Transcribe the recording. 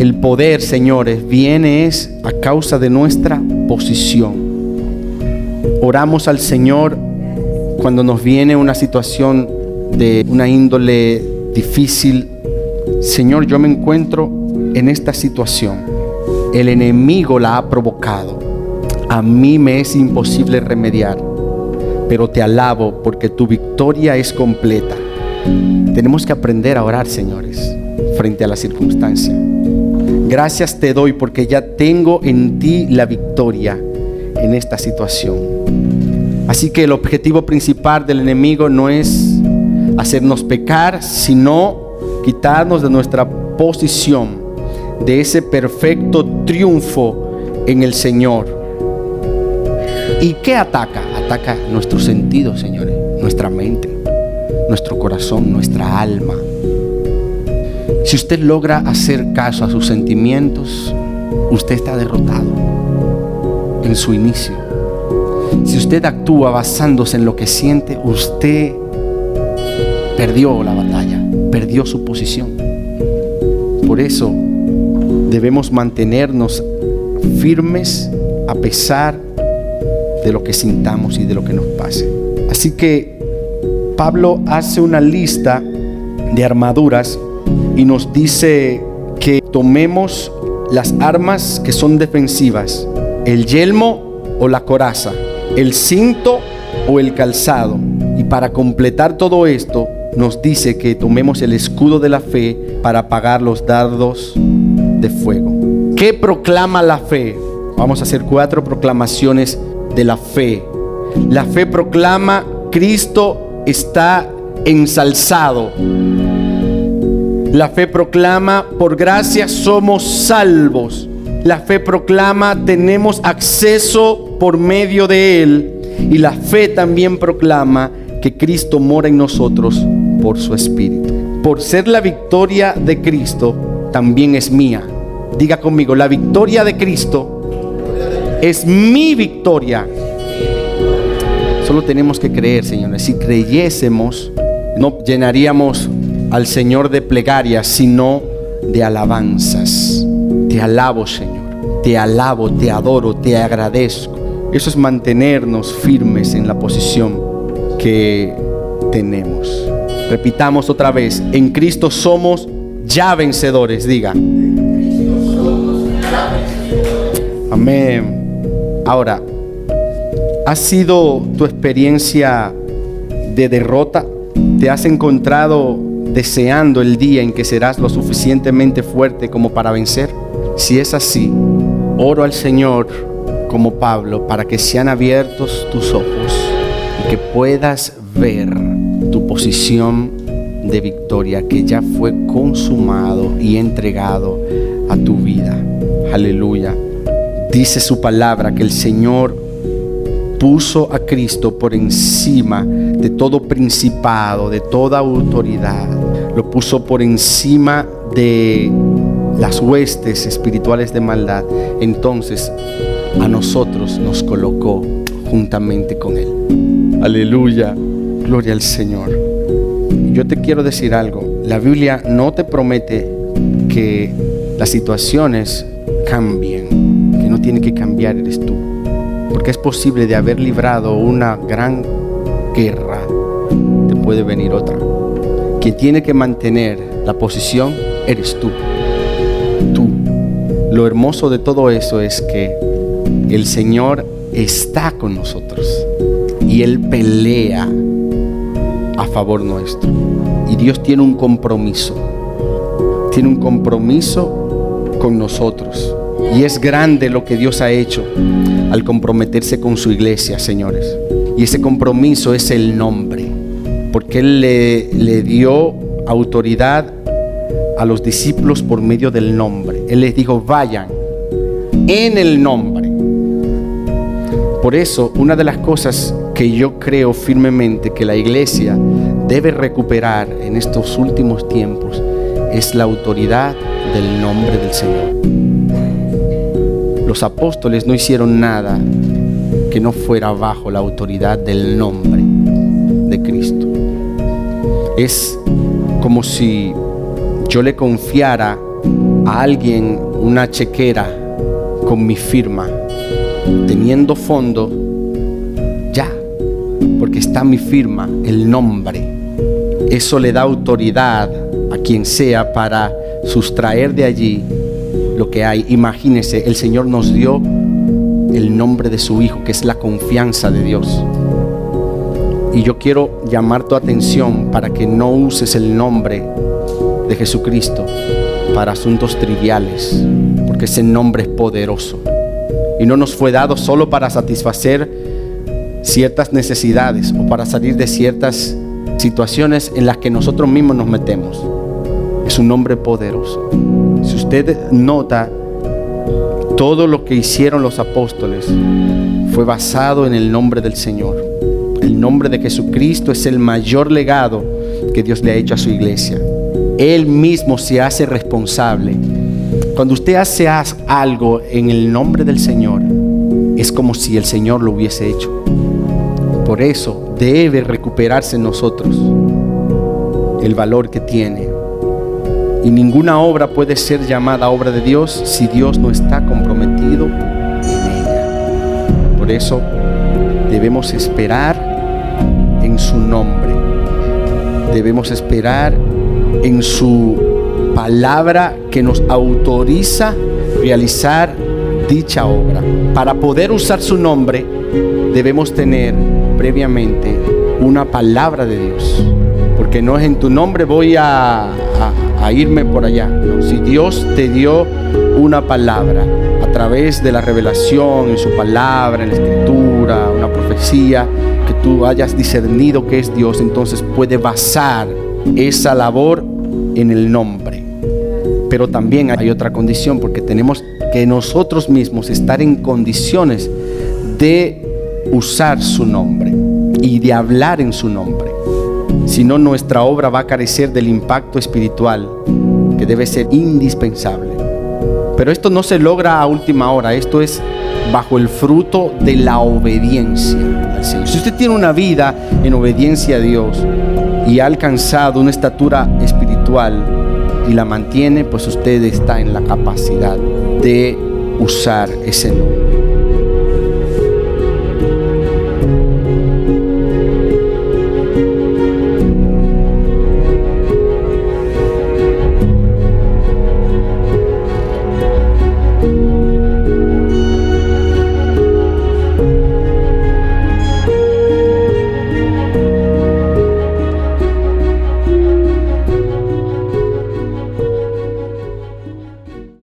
el poder, señores, viene es a causa de nuestra posición. Oramos al Señor cuando nos viene una situación de una índole difícil. Señor, yo me encuentro en esta situación. El enemigo la ha provocado. A mí me es imposible remediar, pero te alabo porque tu victoria es completa. Tenemos que aprender a orar, señores, frente a la circunstancia. Gracias te doy porque ya tengo en ti la victoria en esta situación. Así que el objetivo principal del enemigo no es hacernos pecar, sino quitarnos de nuestra posición, de ese perfecto triunfo en el Señor. ¿Y qué ataca? Ataca nuestro sentido, señores, nuestra mente, nuestro corazón, nuestra alma. Si usted logra hacer caso a sus sentimientos, usted está derrotado en su inicio. Si usted actúa basándose en lo que siente, usted perdió la batalla, perdió su posición. Por eso debemos mantenernos firmes a pesar de lo que sintamos y de lo que nos pase. Así que Pablo hace una lista de armaduras y nos dice que tomemos las armas que son defensivas, el yelmo o la coraza, el cinto o el calzado. Y para completar todo esto, nos dice que tomemos el escudo de la fe para apagar los dardos de fuego. ¿Qué proclama la fe? Vamos a hacer cuatro proclamaciones de la fe. La fe proclama, Cristo está ensalzado. La fe proclama, por gracia somos salvos. La fe proclama, tenemos acceso por medio de Él. Y la fe también proclama que Cristo mora en nosotros por su Espíritu. Por ser la victoria de Cristo, también es mía. Diga conmigo, la victoria de Cristo es mi victoria. Solo tenemos que creer, señores. Si creyésemos, no llenaríamos al Señor de plegarias, sino de alabanzas. Te alabo, Señor. Te alabo, te adoro, te agradezco. Eso es mantenernos firmes en la posición que tenemos. Repitamos otra vez, en Cristo somos ya vencedores, diga. Amén. Ahora, ¿ha sido tu experiencia de derrota? ¿Te has encontrado deseando el día en que serás lo suficientemente fuerte como para vencer? Si es así, oro al Señor como Pablo para que sean abiertos tus ojos y que puedas ver tu posición de victoria que ya fue consumado y entregado a tu vida. Aleluya. Dice su palabra que el Señor puso a Cristo por encima de todo principado, de toda autoridad. Lo puso por encima de las huestes espirituales de maldad. Entonces a nosotros nos colocó juntamente con Él. Aleluya. Gloria al Señor. Yo te quiero decir algo. La Biblia no te promete que las situaciones cambien. Que no tiene que cambiar eres tú porque es posible de haber librado una gran guerra, te puede venir otra. Quien tiene que mantener la posición eres tú. Tú. Lo hermoso de todo eso es que el Señor está con nosotros y Él pelea a favor nuestro. Y Dios tiene un compromiso. Tiene un compromiso con nosotros. Y es grande lo que Dios ha hecho al comprometerse con su iglesia, señores. Y ese compromiso es el nombre, porque Él le, dio autoridad a los discípulos por medio del nombre. Él les dijo, vayan en el nombre. Por eso, una de las cosas que yo creo firmemente que la iglesia debe recuperar en estos últimos tiempos es la autoridad del nombre del Señor los apóstoles no hicieron nada que no fuera bajo la autoridad del nombre. Es como si yo le confiara a alguien una chequera con mi firma, teniendo fondo, ya, porque está mi firma, el nombre. Eso le da autoridad a quien sea para sustraer de allí lo que hay. Imagínese, el Señor nos dio el nombre de su Hijo, que es la confianza de Dios. Y yo quiero llamar tu atención para que no uses el nombre de Jesucristo para asuntos triviales, porque ese nombre es poderoso. Y no nos fue dado solo para satisfacer ciertas necesidades o para salir de ciertas situaciones en las que nosotros mismos nos metemos. Es un nombre poderoso. Si usted nota, todo lo que hicieron los apóstoles fue basado en el nombre del Señor. El nombre de Jesucristo es el mayor legado que Dios le ha hecho a su iglesia. Él mismo se hace responsable. Cuando usted hace algo en el nombre del Señor, es como si el Señor lo hubiese hecho. Por eso debe recuperarse en nosotros el valor que tiene. Y ninguna obra puede ser llamada obra de Dios si Dios no está comprometido en ella. Por eso debemos esperar su nombre. Debemos esperar en su palabra que nos autoriza realizar dicha obra. Para poder usar su nombre debemos tener previamente una palabra de Dios. Porque no es en tu nombre voy a, irme por allá. si Dios te dio una palabra a través de la revelación en su palabra, en la escritura, una profecía, tú hayas discernido que es Dios, entonces puede basar esa labor en el nombre. Pero también hay otra condición, porque tenemos que nosotros mismos estar en condiciones de usar su nombre y de hablar en su nombre. Si no, nuestra obra va a carecer del impacto espiritual que debe ser indispensable. Pero esto no se logra a última hora, esto es bajo el fruto de la obediencia al Señor. Si usted tiene una vida en obediencia a Dios y ha alcanzado una estatura espiritual y la mantiene, pues usted está en la capacidad de usar ese nombre.